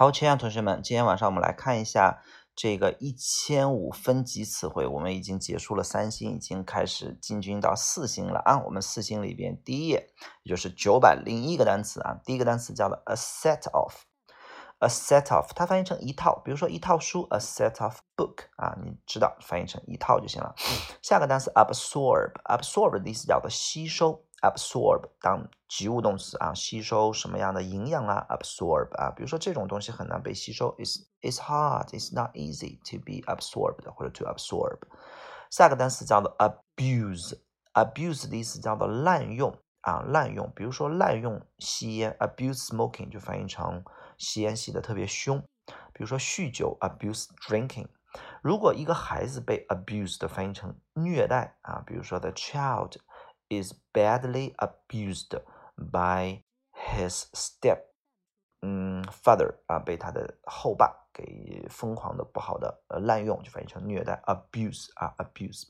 好，亲爱的同学们，今天晚上我们来看一下这个一千五分级词汇。我们已经结束了三星，已经开始进军到四星了啊。我们四星里边第一页，也就是九百零一个单词啊。第一个单词叫做 a set of，a set of，它翻译成一套，比如说一套书，a set of book 啊，你知道翻译成一套就行了。下个单词 absorb，absorb 的意思叫做吸收。Absorb 当及物动词啊，吸收什么样的营养啊？absorb 啊，比如说这种东西很难被吸收，is is hard, it's not easy to be absorbed 或者 to absorb。下个单词叫做 abuse，abuse 的意思叫做滥用啊，滥用，比如说滥用吸烟，abuse smoking 就翻译成吸烟吸的特别凶。比如说酗酒，abuse drinking。如果一个孩子被 abused 翻译成虐待啊，比如说 the child。Is badly abused by his step，嗯，father 啊，被他的后爸给疯狂的、不好的呃滥用，就翻译成虐待，abuse 啊，abuse。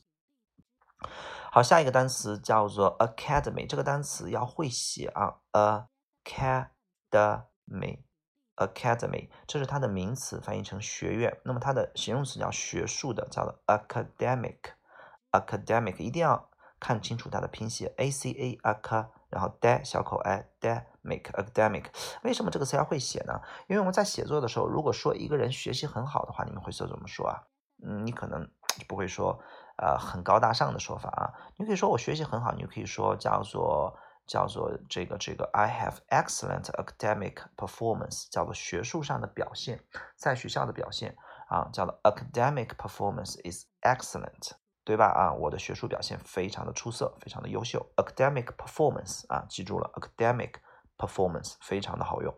好，下一个单词叫做 academy，这个单词要会写啊，academy，academy，这是它的名词，翻译成学院。那么它的形容词叫学术的，叫做 academic，academic，一定要。看清楚它的拼写，a c a a c，然后 d 小口 i d e m i c academic。为什么这个词要会写呢？因为我们在写作的时候，如果说一个人学习很好的话，你们会说怎么说啊？嗯，你可能不会说呃很高大上的说法啊。你可以说我学习很好，你可以说叫做叫做这个这个 I have excellent academic performance，叫做学术上的表现，在学校的表现啊，叫做 academic performance is excellent。对吧？啊，我的学术表现非常的出色，非常的优秀。Academic performance 啊，记住了，academic performance 非常的好用。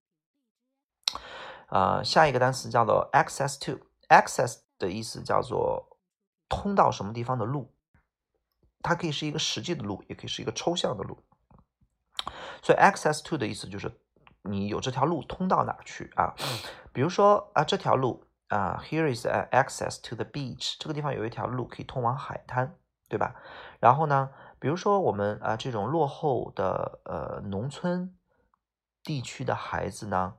啊，下一个单词叫做 access to。access 的意思叫做通到什么地方的路，它可以是一个实际的路，也可以是一个抽象的路。所以 access to 的意思就是你有这条路通到哪去啊？比如说啊，这条路。啊，Here is an access to the beach。这个地方有一条路可以通往海滩，对吧？然后呢，比如说我们啊这种落后的呃农村地区的孩子呢，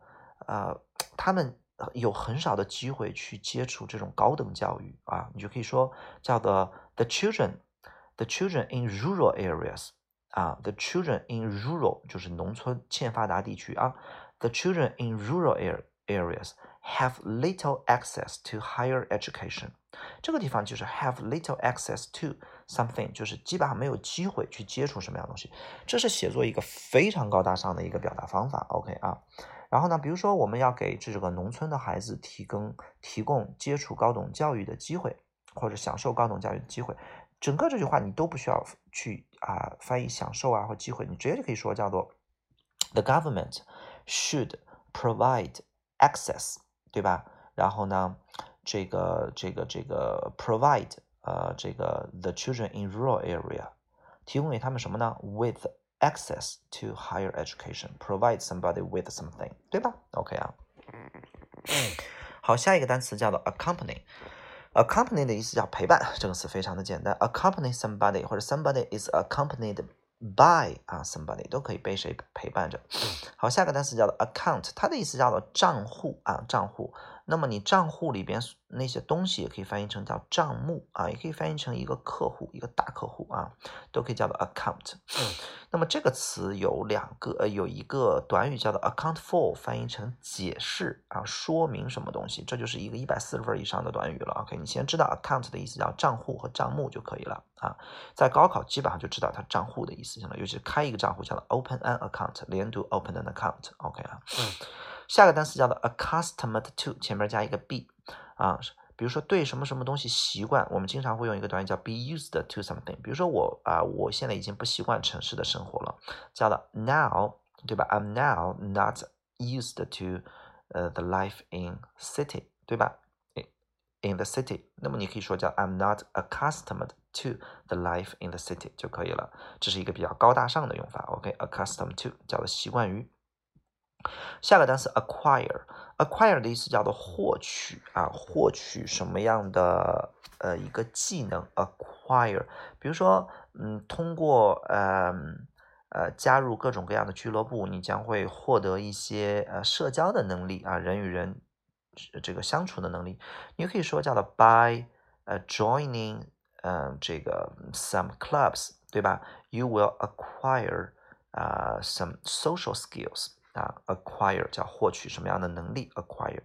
呃，他们有很少的机会去接触这种高等教育啊，你就可以说叫做 the children，the children in rural areas 啊，the children in rural 就是农村欠发达地区啊，the children in rural areas。Have little access to higher education，这个地方就是 have little access to something，就是基本上没有机会去接触什么样东西。这是写作一个非常高大上的一个表达方法。OK 啊，然后呢，比如说我们要给这个农村的孩子提供提供接触高等教育的机会，或者享受高等教育的机会，整个这句话你都不需要去啊翻译享受啊或机会，你直接就可以说叫做 The government should provide access。对吧？然后呢，这个这个这个 provide 呃这个 the children in rural area 提供给他们什么呢？with access to higher education，provide somebody with something，对吧？OK 啊。好，下一个单词叫做 accompany。accompany 的意思叫陪伴，这个词非常的简单，accompany somebody 或者 somebody is accompanied。 by 啊，somebody 都可以被谁陪伴着。好，下个单词叫做 account，它的意思叫做账户啊，账户。那么你账户里边那些东西也可以翻译成叫账目啊，也可以翻译成一个客户，一个大客户啊，都可以叫做 account。那么这个词有两个，呃，有一个短语叫做 account for，翻译成解释啊，说明什么东西，这就是一个一百四十分以上的短语了。OK，你先知道 account 的意思叫账户和账目就可以了啊，在高考基本上就知道它账户的意思，了，尤其是开一个账户叫做 open an account，连读 open an account。OK 啊。下个单词叫做 accustomed to，前面加一个 be 啊，比如说对什么什么东西习惯，我们经常会用一个短语叫 be used to something。比如说我啊，我现在已经不习惯城市的生活了，叫做 now，对吧？I'm now not used to 呃 the life in city，对吧？in the city，那么你可以说叫 I'm not accustomed to the life in the city 就可以了。这是一个比较高大上的用法。OK，accustomed to 叫做习惯于。下个单词 acquire，acquire 的意思叫做获取啊，获取什么样的呃一个技能？acquire，比如说，嗯，通过呃呃加入各种各样的俱乐部，你将会获得一些呃社交的能力啊，人与人这个相处的能力。你可以说叫做 by 呃 joining 嗯这个 some clubs，对吧？You will acquire 啊 some social skills 啊，acquire 叫获取什么样的能力？acquire。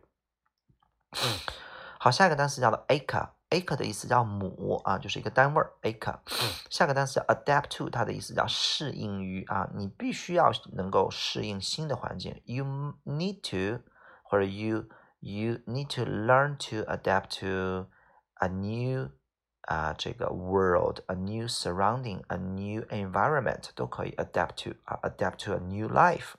好，下一个单词叫做 acre，acre 的意思叫亩啊，就是一个单位 acre。下个单词叫 adapt to，它的意思叫适应于啊，你必须要能够适应新的环境。You need to 或者 you you need to learn to adapt to a new 啊这个 world，a new surrounding，a new environment 都可以 adapt to 啊 adapt to a new life。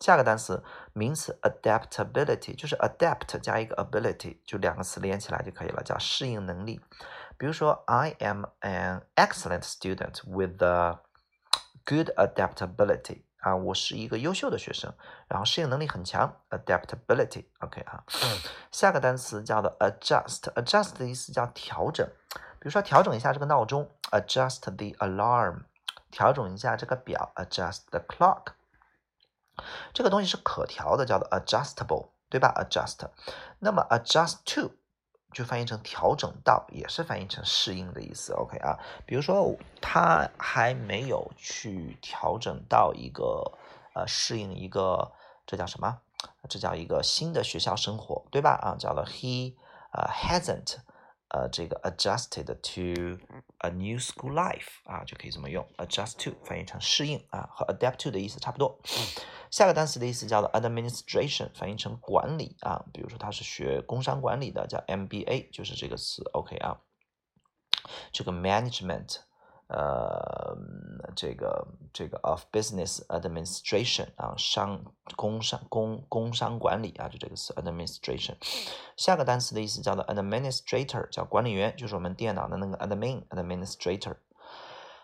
下个单词名词 adaptability 就是 adapt 加一个 ability，就两个词连起来就可以了，叫适应能力。比如说，I am an excellent student with a good adaptability。啊，我是一个优秀的学生，然后适应能力很强，adaptability。OK 啊，下个单词叫做 adjust，adjust 的意思叫调整， 比如说调整一下这个闹钟，adjust the alarm，调整一下这个表，adjust the clock。这个东西是可调的，叫做 adjustable，对吧？adjust。那么 adjust to 就翻译成调整到，也是翻译成适应的意思。OK 啊，比如说他还没有去调整到一个呃适应一个这叫什么？这叫一个新的学校生活，对吧？啊，叫做 he 呃 hasn't。呃，这个 adjusted to a new school life 啊，就可以这么用 adjust to 翻译成适应啊，和 adapt to 的意思差不多。下个单词的意思叫做 administration，翻译成管理啊，比如说他是学工商管理的，叫 MBA，就是这个词。OK 啊，这个 management。呃，这个这个 of business administration 啊，商工商工工商管理啊，就这个词 administration。下个单词的意思叫做 administrator，叫管理员，就是我们电脑的那个 admin administrator。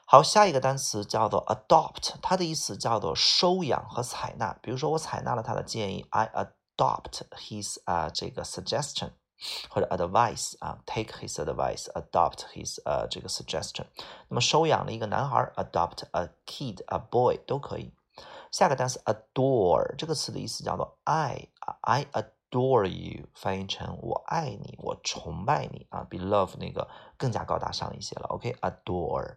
好，下一个单词叫做 adopt，它的意思叫做收养和采纳。比如说，我采纳了他的建议，I adopt his 啊这个 suggestion。或者 advice 啊，take his advice，adopt his 呃这个 suggestion。那么收养了一个男孩，adopt a kid，a boy 都可以。下个单词 adore 这个词的意思叫做爱，I adore you，翻译成我爱你，我崇拜你啊，比 love 那个更加高大上一些了。OK，adore。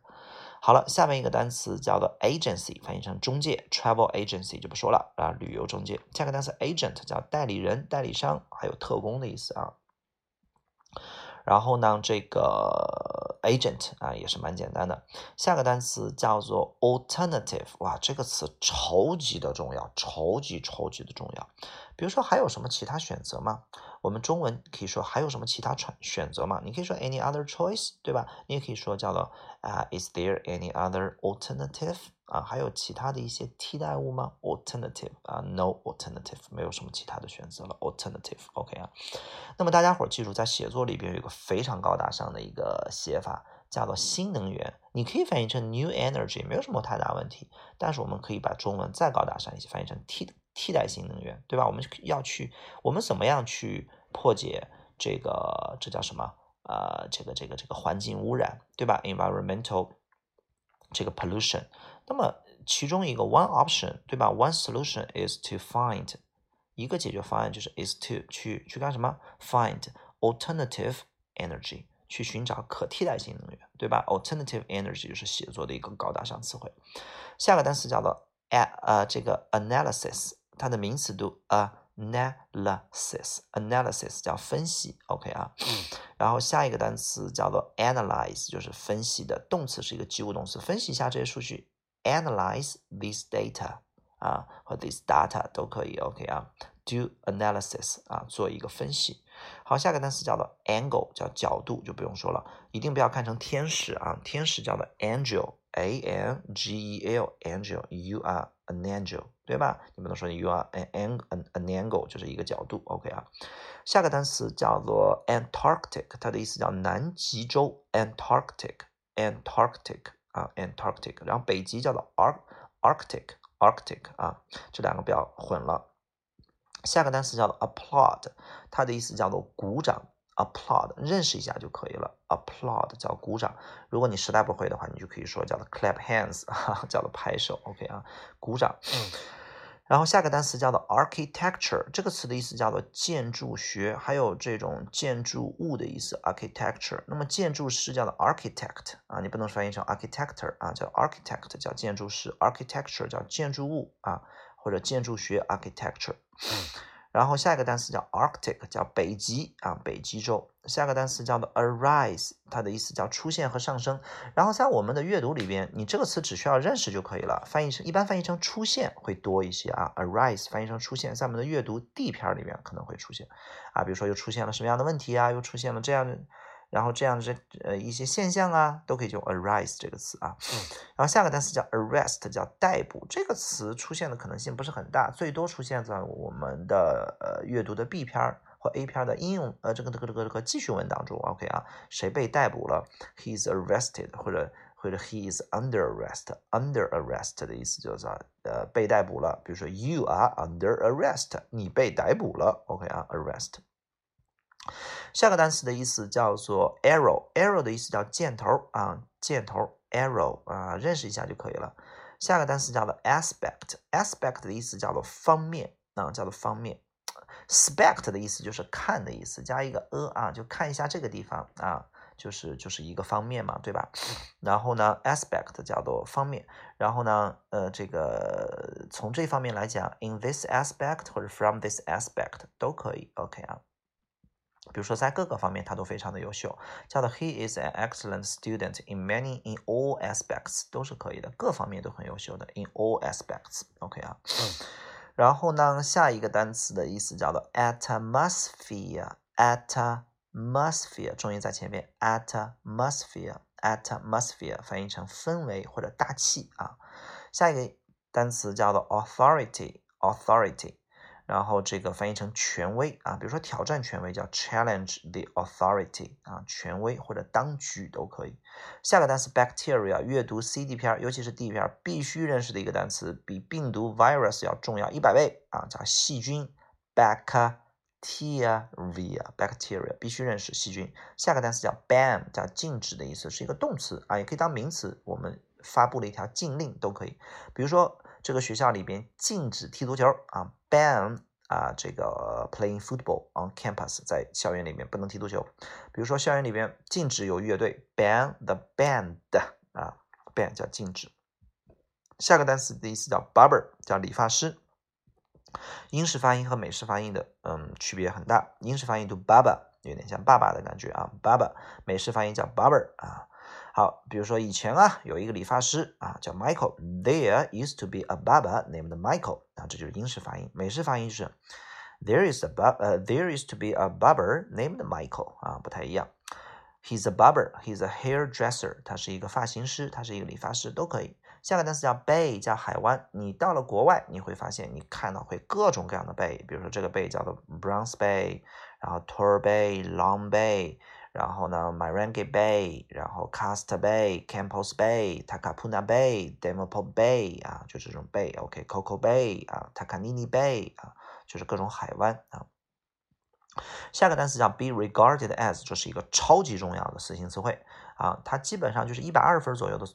好了，下面一个单词叫做 agency，翻译成中介，travel agency 就不说了啊，旅游中介。下个单词 agent 叫代理人、代理商，还有特工的意思啊。然后呢，这个 agent 啊也是蛮简单的。下个单词叫做 alternative，哇，这个词超级的重要，超级超级的重要。比如说还有什么其他选择吗？我们中文可以说还有什么其他选选择吗？你可以说 any other choice，对吧？你也可以说叫做啊，is there any other alternative？啊，还有其他的一些替代物吗？alternative 啊，no alternative，没有什么其他的选择了。alternative，OK 啊。那么大家伙儿记住，在写作里边有一个非常高大上的一个写法，叫做新能源。你可以翻译成 new energy，没有什么太大问题。但是我们可以把中文再高大上一些，翻译成替替代性能源，对吧？我们要去，我们怎么样去破解这个？这叫什么？呃，这个这个这个环境污染，对吧？environmental 这个 pollution。那么其中一个 one option，对吧？One solution is to find 一个解决方案就是 is to 去去干什么？Find alternative energy 去寻找可替代性能源，对吧？Alternative energy 就是写作的一个高大上词汇。下个单词叫做 a 呃这个 analysis，它的名词读 analysis，analysis 叫分析，OK 啊。然后下一个单词叫做 analyze，就是分析的动词是一个及物动词，分析一下这些数据。analyze this data 啊，和 this data 都可以，OK 啊，do analysis 啊，做一个分析。好，下个单词叫做 angle，叫角度，就不用说了，一定不要看成天使啊，天使叫做 angel，a n g e l，angel，you are an angel，对吧？你不能说 you are an an an angle，就是一个角度，OK 啊。下个单词叫做 Antarctic，它的意思叫南极洲，Antarctic，Antarctic。 啊，Antarctic，然后北极叫做 Arctic，Arctic 啊，这两个不要混了。下个单词叫做 applaud，它的意思叫做鼓掌，applaud 认识一下就可以了，applaud 叫鼓掌。如果你实在不会的话，你就可以说叫做 clap hands，叫做拍手，OK 啊，鼓掌。然后下个单词叫做 architecture，这个词的意思叫做建筑学，还有这种建筑物的意思。architecture，那么建筑师叫做 architect 啊，你不能翻译成 architecture 啊，叫 architect 叫建筑师，architecture 叫建筑物啊，或者建筑学 architecture。然后下一个单词叫 Arctic，叫北极啊，北极洲。下个单词叫做 arise，它的意思叫出现和上升。然后在我们的阅读里边，你这个词只需要认识就可以了，翻译成一般翻译成出现会多一些啊。arise 翻译成出现，在我们的阅读 D 篇里面可能会出现啊，比如说又出现了什么样的问题啊，又出现了这样的。然后这样这呃一些现象啊，都可以用 arise 这个词啊。然后下个单词叫 arrest，叫逮捕。这个词出现的可能性不是很大，最多出现在我们的呃阅读的 B 篇儿或 A 篇的应用呃这个这个这个这个记叙文当中。OK 啊，谁被逮捕了？He is arrested，或者或者 He is under arrest。Under arrest 的意思就是呃被逮捕了。比如说 You are under arrest，你被逮捕了。OK 啊，arrest。下个单词的意思叫做 arrow，arrow 的意思叫箭头啊，箭头 arrow 啊，认识一下就可以了。下个单词叫做 aspect，aspect 的意思叫做方面啊，叫做方面。spect 的意思就是看的意思，加一个 a 啊，就看一下这个地方啊，就是就是一个方面嘛，对吧？然后呢，aspect 叫做方面，然后呢，呃，这个从这方面来讲，in this aspect 或者 from this aspect 都可以，OK 啊。比如说，在各个方面他都非常的优秀，叫做 He is an excellent student in many in all aspects，都是可以的，各方面都很优秀的。In all aspects，OK 啊。然后呢，下一个单词的意思叫做 atmosphere，atmosphere，重音在前面，atmosphere，atmosphere 翻译成氛围或者大气啊。下一个单词叫做 authority，authority。 然后这个翻译成权威啊，比如说挑战权威叫 challenge the authority 啊，权威或者当局都可以。下个单词 bacteria，阅读 C D 篇，尤其是 D 篇必须认识的一个单词，比病毒 virus 要重要一百倍啊，叫细菌 bacteria，bacteria 必须认识细菌。下个单词叫 ban，叫禁止的意思，是一个动词啊，也可以当名词。我们发布了一条禁令都可以，比如说。这个学校里边禁止踢足球啊，ban 啊，这个 playing football on campus，在校园里面不能踢足球。比如说校园里边禁止有乐队，ban the band 啊，ban 叫禁止。下个单词的意思叫 barber，叫理发师。英式发音和美式发音的嗯区别很大，英式发音读 baba 有点像爸爸的感觉啊，baba。美式发音叫 barber 啊。好，比如说以前啊，有一个理发师啊，叫 Michael。There used to be a barber named Michael。啊，这就是英式发音。美式发音是 There is a bar，呃，There used to be a barber named Michael。啊，不太一样。He's a barber. He's a hairdresser。他是一个发型师，他是一个理发师，都可以。下个单词叫 bay，叫海湾。你到了国外，你会发现你看到会各种各样的 bay。比如说这个 bay 叫做 Browns Bay，然后 Tor Bay，Long Bay。然后呢，Myrenge Bay，然后 Casta Bay，Campos Bay，Takapuna Bay，Demopo Bay 啊，就这种 Bay，OK，Coco Bay 啊，Takanini Bay 啊，就是各种海湾啊。下个单词叫 be regarded as，这是一个超级重要的四性词汇啊，它基本上就是一百二十分左右的。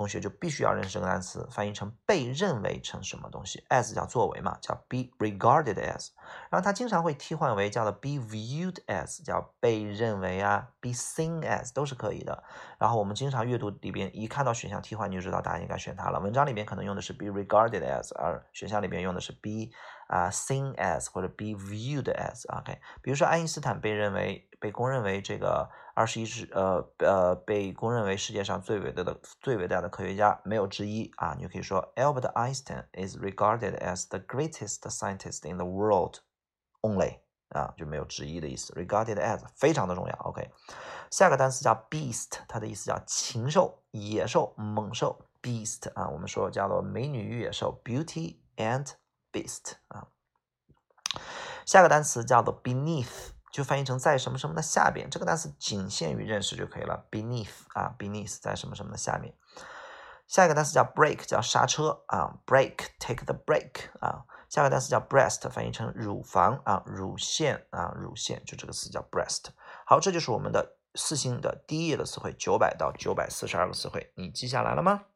同学就必须要认识这个单词，翻译成被认为成什么东西，as 叫作为嘛，叫 be regarded as，然后它经常会替换为叫做 be viewed as，叫被认为啊，be seen as 都是可以的。然后我们经常阅读里边一看到选项替换，你就知道答案应该选它了。文章里边可能用的是 be regarded as，而选项里边用的是 be 啊 seen as 或者 be viewed as，OK。比如说爱因斯坦被认为被公认为这个。二十一世，呃呃，被公认为世界上最伟大的、最伟大的科学家，没有之一啊！你就可以说，Albert Einstein is regarded as the greatest scientist in the world only 啊，就没有之一的意思。regarded as 非常的重要。OK，下个单词叫 beast，它的意思叫禽兽、野兽、猛兽。beast 啊，我们说叫做美女与野兽，Beauty and Beast 啊。下个单词叫做 beneath。就翻译成在什么什么的下边，这个单词仅限于认识就可以了。Beneath 啊，beneath 在什么什么的下面。下一个单词叫 brake，叫刹车啊 break，take the break 啊。下个单词叫 breast，翻译成乳房啊，乳腺啊，乳腺，就这个词叫 breast。好，这就是我们的四星的第一页的词汇，九百到九百四十二个词汇，你记下来了吗？